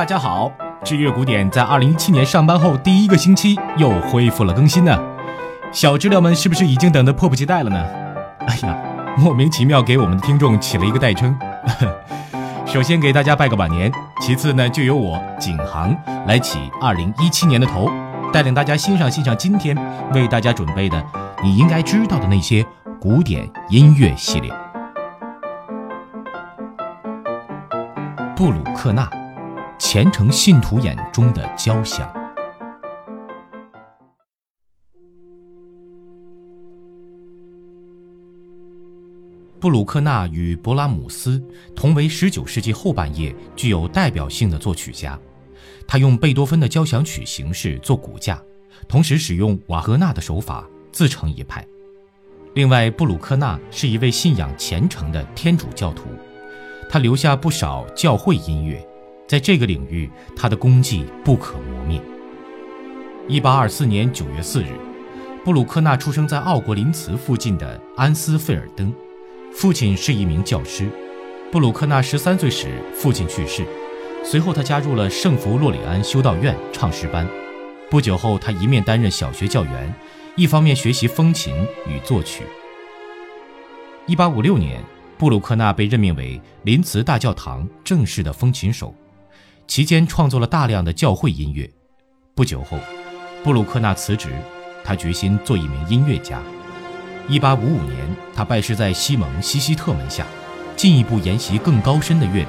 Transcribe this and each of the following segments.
大家好，知乐古典在二零一七年上班后第一个星期又恢复了更新呢。小知了们是不是已经等得迫不及待了呢？哎呀，莫名其妙给我们的听众起了一个代称。首先给大家拜个晚年，其次呢就由我景航来起二零一七年的头，带领大家欣赏欣赏今天为大家准备的你应该知道的那些古典音乐系列。布鲁克纳，虔诚信徒眼中的交响。布鲁克纳与勃拉姆斯同为19世纪后半叶具有代表性的作曲家。他用贝多芬的交响曲形式做骨架，同时使用瓦格纳的手法，自成一派。另外，布鲁克纳是一位信仰虔诚的天主教徒，他留下不少教会音乐，在这个领域，他的功绩不可磨灭。1824年9月4日，布鲁克纳出生在奥国林茨附近的安斯费尔登。父亲是一名教师。布鲁克纳十三岁时，父亲去世，随后他加入了圣弗洛里安修道院唱诗班。不久后，他一面担任小学教员，一方面学习风琴与作曲。一八五六年，布鲁克纳被任命为林茨大教堂正式的风琴手，期间创作了大量的教会音乐。不久后，布鲁克纳辞职，他决心做一名音乐家。一八五五年，他拜师在西蒙西希特门下，进一步研习更高深的乐理。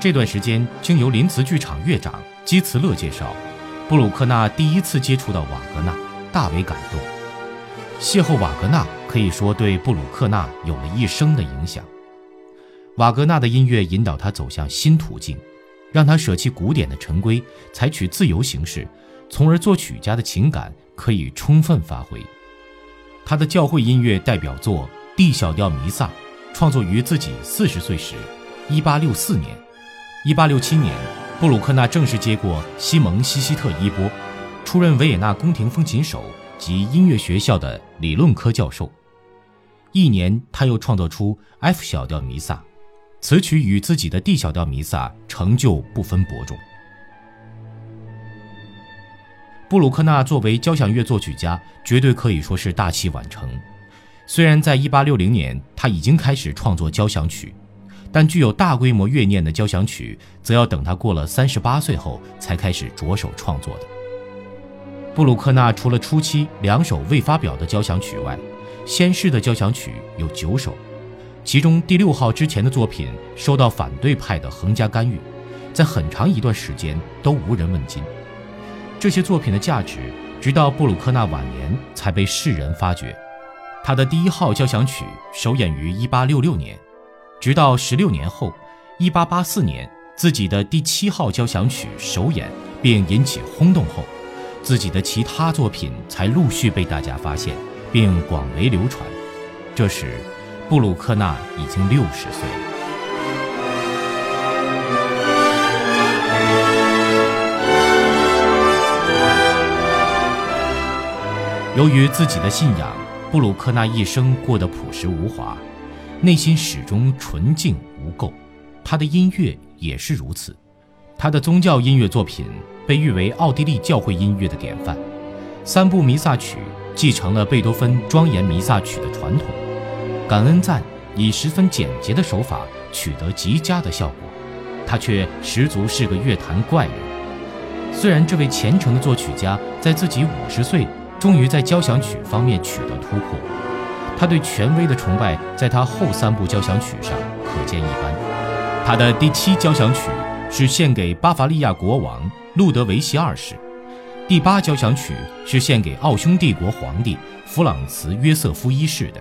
这段时间，经由林茨剧场乐长基茨勒介绍，布鲁克纳第一次接触到瓦格纳，大为感动。邂逅瓦格纳可以说对布鲁克纳有了一生的影响。瓦格纳的音乐引导他走向新途径，让他舍弃古典的陈规，采取自由形式，从而作曲家的情感可以充分发挥。他的教会音乐代表作《D 小调弥撒》，创作于自己四十岁时，1864年。1867年，布鲁克纳正式接过西蒙西希特衣钵，出任维也纳宫廷风琴手及音乐学校的理论科教授。一年，他又创作出 F 小调弥撒，此曲与自己的 D 小调弥撒成就不分伯仲。布鲁克纳作为交响乐作曲家，绝对可以说是大器晚成。虽然在1860年他已经开始创作交响曲，但具有大规模乐念的交响曲，则要等他过了38岁后才开始着手创作的。布鲁克纳除了初期两首未发表的交响曲外，先世的交响曲有九首，其中第六号之前的作品受到反对派的横加干预，在很长一段时间都无人问津。这些作品的价值，直到布鲁克纳晚年才被世人发掘。他的第一号交响曲首演于1866年，直到十六年后，1884年，自己的第七号交响曲首演并引起轰动后，自己的其他作品才陆续被大家发现并广为流传。这时，布鲁克纳已经六十岁。由于自己的信仰，布鲁克纳一生过得朴实无华，内心始终纯净无垢。他的音乐也是如此。他的宗教音乐作品被誉为奥地利教会音乐的典范。三部弥撒曲继承了贝多芬庄严弥撒曲的传统。感恩赞以十分简洁的手法取得极佳的效果，他却十足是个乐坛怪人。虽然这位虔诚的作曲家在自己五十岁。终于在交响曲方面取得突破，他对权威的崇拜在他后三部交响曲上可见一斑。他的第七交响曲是献给巴伐利亚国王路德维希二世，第八交响曲是献给奥匈帝国皇帝弗朗茨约瑟夫一世的，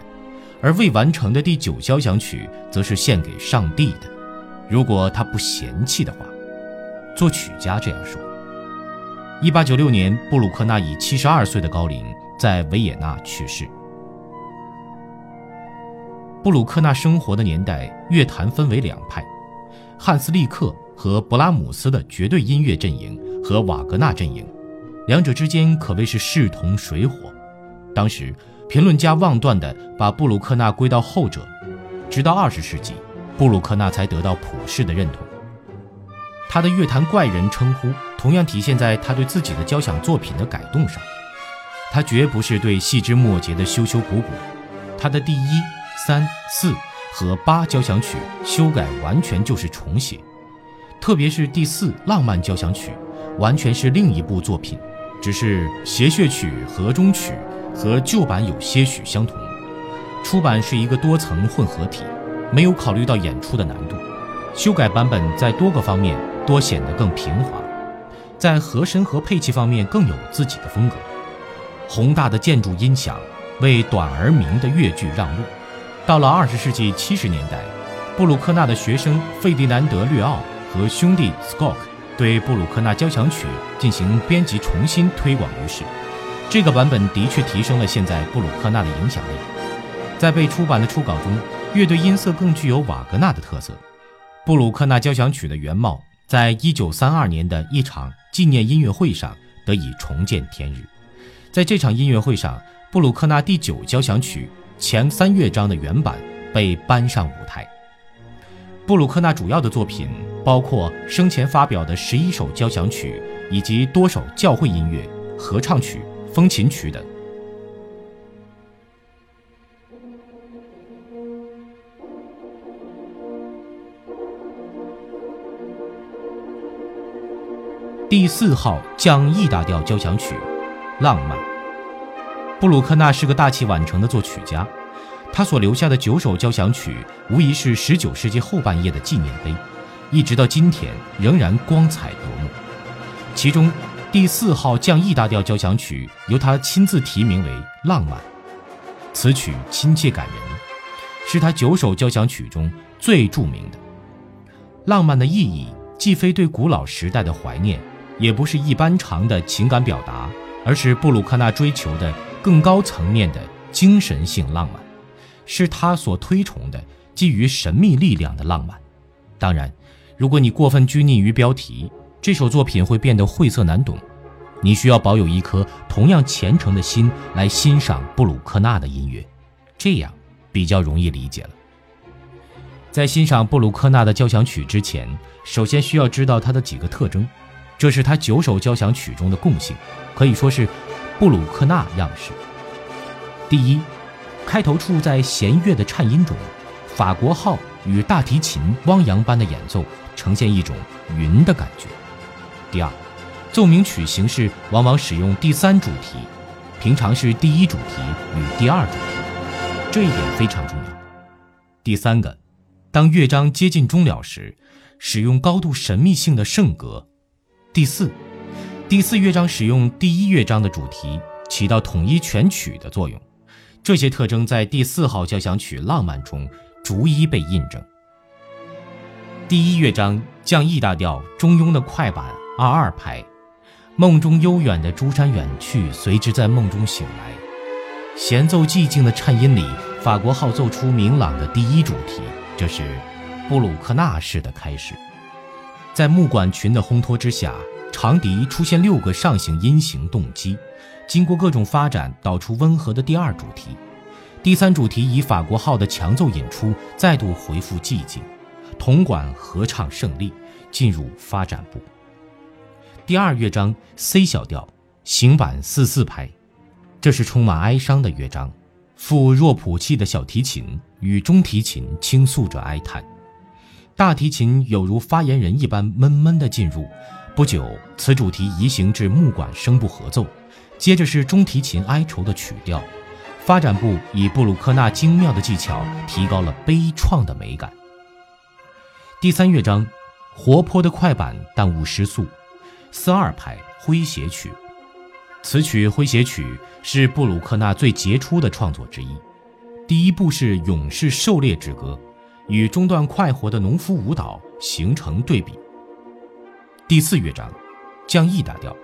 而未完成的第九交响曲则是献给上帝的。如果他不嫌弃的话，作曲家这样说。一八九六年，布鲁克纳以七十二岁的高龄在维也纳去世。布鲁克纳生活的年代，乐坛分为两派：汉斯利克和勃拉姆斯的绝对音乐阵营和瓦格纳阵营，两者之间可谓是势同水火。当时，评论家妄断地把布鲁克纳归到后者，直到二十世纪，布鲁克纳才得到普世的认同。他的乐坛怪人称呼同样体现在他对自己的交响作品的改动上。他绝不是对细枝末节的修修补补，他的第一、三、四和八交响曲修改完全就是重写，特别是第四浪漫交响曲，完全是另一部作品，只是谐谑曲和中曲和旧版有些许相同。出版是一个多层混合体，没有考虑到演出的难度。修改版本在多个方面多显得更平滑，在和声和配器方面更有自己的风格。宏大的建筑音响为短而明的乐句让路。到了二十世纪七十年代，布鲁克纳的学生费迪南德·略奥和兄弟斯科克对布鲁克纳交响曲进行编辑重新推广于世。这个版本的确提升了现在布鲁克纳的影响力。在被出版的初稿中，乐队音色更具有瓦格纳的特色。布鲁克纳交响曲的原貌，在一九三二年的一场纪念音乐会上得以重见天日。在这场音乐会上，布鲁克纳第九交响曲前三乐章的原版被搬上舞台。布鲁克纳主要的作品包括生前发表的十一首交响曲，以及多首教会音乐、合唱曲、风琴曲等。第四号降 E 大调交响曲，浪漫。布鲁克纳是个大器晚成的作曲家，他所留下的九首交响曲无疑是19世纪后半叶的纪念碑，一直到今天仍然光彩夺目。其中，第四号降 E 大调交响曲由他亲自提名为《浪漫》，此曲亲切感人，是他九首交响曲中最著名的。浪漫的意义既非对古老时代的怀念。也不是一般长的情感表达，而是布鲁克纳追求的更高层面的精神性浪漫，是他所推崇的基于神秘力量的浪漫。当然，如果你过分拘泥于标题，这首作品会变得晦涩难懂。你需要保有一颗同样虔诚的心来欣赏布鲁克纳的音乐，这样比较容易理解了。在欣赏布鲁克纳的交响曲之前，首先需要知道他的几个特征。这是他九首交响曲中的共性，可以说是布鲁克纳样式。第一，开头处在弦乐的颤音中，法国号与大提琴汪洋般的演奏，呈现一种云的感觉。第二，奏鸣曲形式往往使用第三主题，平常是第一主题与第二主题，这一点非常重要。第三个，当乐章接近终了时，使用高度神秘性的圣歌。第四，第四乐章使用第一乐章的主题，起到统一全曲的作用。这些特征在第四号交响曲《浪漫》中逐一被印证。第一乐章降 E 大调中庸的快板二二拍，梦中悠远的珠山远去，随之在梦中醒来。弦奏寂静的颤音里，法国号奏出明朗的第一主题，这是布鲁克纳式的开始。在木管群的烘托之下，长笛出现六个上行音型动机，经过各种发展，导出温和的第二主题。第三主题以法国号的强奏引出，再度回复寂静。铜管合唱胜利，进入发展部。第二乐章 C 小调，行板四四拍，这是充满哀伤的乐章，附弱谱器的小提琴与中提琴倾诉着哀叹。大提琴有如发言人一般闷闷地进入，不久，此主题移行至木管声部合奏，接着是中提琴哀愁的曲调。发展部以布鲁克纳精妙的技巧提高了悲怆的美感。第三乐章，活泼的快板但无失速，四二拍诙谐曲。此曲诙谐曲是布鲁克纳最杰出的创作之一。第一部是勇士狩猎之歌。与中段快活的农夫舞蹈形成对比。第四乐章，降 E 大调，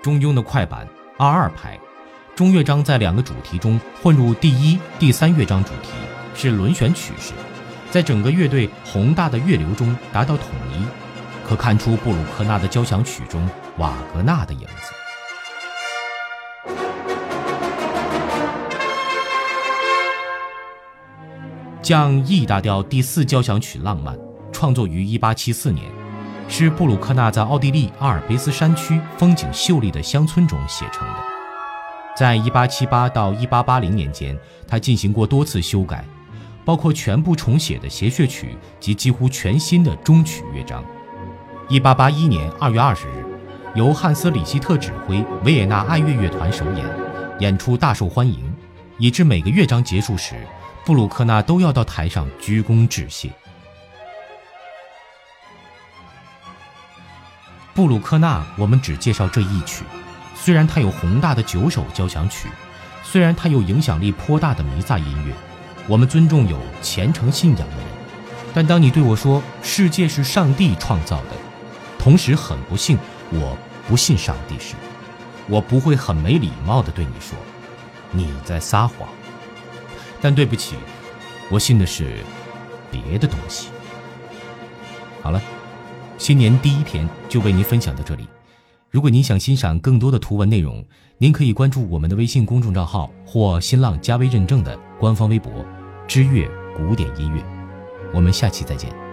中庸的快板二二拍，中乐章在两个主题中混入第一、第三乐章主题，是轮旋曲式，在整个乐队宏大的乐流中达到统一，可看出布鲁克纳的交响曲中瓦格纳的影子。降 E 大调第四交响曲浪漫，创作于1874年，是布鲁克纳在奥地利阿尔卑斯山区风景秀丽的乡村中写成的。在1878到1880年间，他进行过多次修改，包括全部重写的协谑曲及几乎全新的中曲乐章。1881年2月20日，由汉斯·里希特指挥维也纳爱乐乐团首演，演出大受欢迎，以致每个乐章结束时，布鲁克纳都要到台上鞠躬致谢。布鲁克纳，我们只介绍这一曲。虽然他有宏大的九首交响曲，虽然他有影响力颇大的弥撒音乐，我们尊重有虔诚信仰的人。但当你对我说世界是上帝创造的，同时很不幸我不信上帝时，我不会很没礼貌地对你说你在撒谎。但对不起，我信的是别的东西。好了。新年第一天就为您分享到这里。如果您想欣赏更多的图文内容，您可以关注我们的微信公众账号或新浪加微认证的官方微博“知乐古典音乐”。我们下期再见。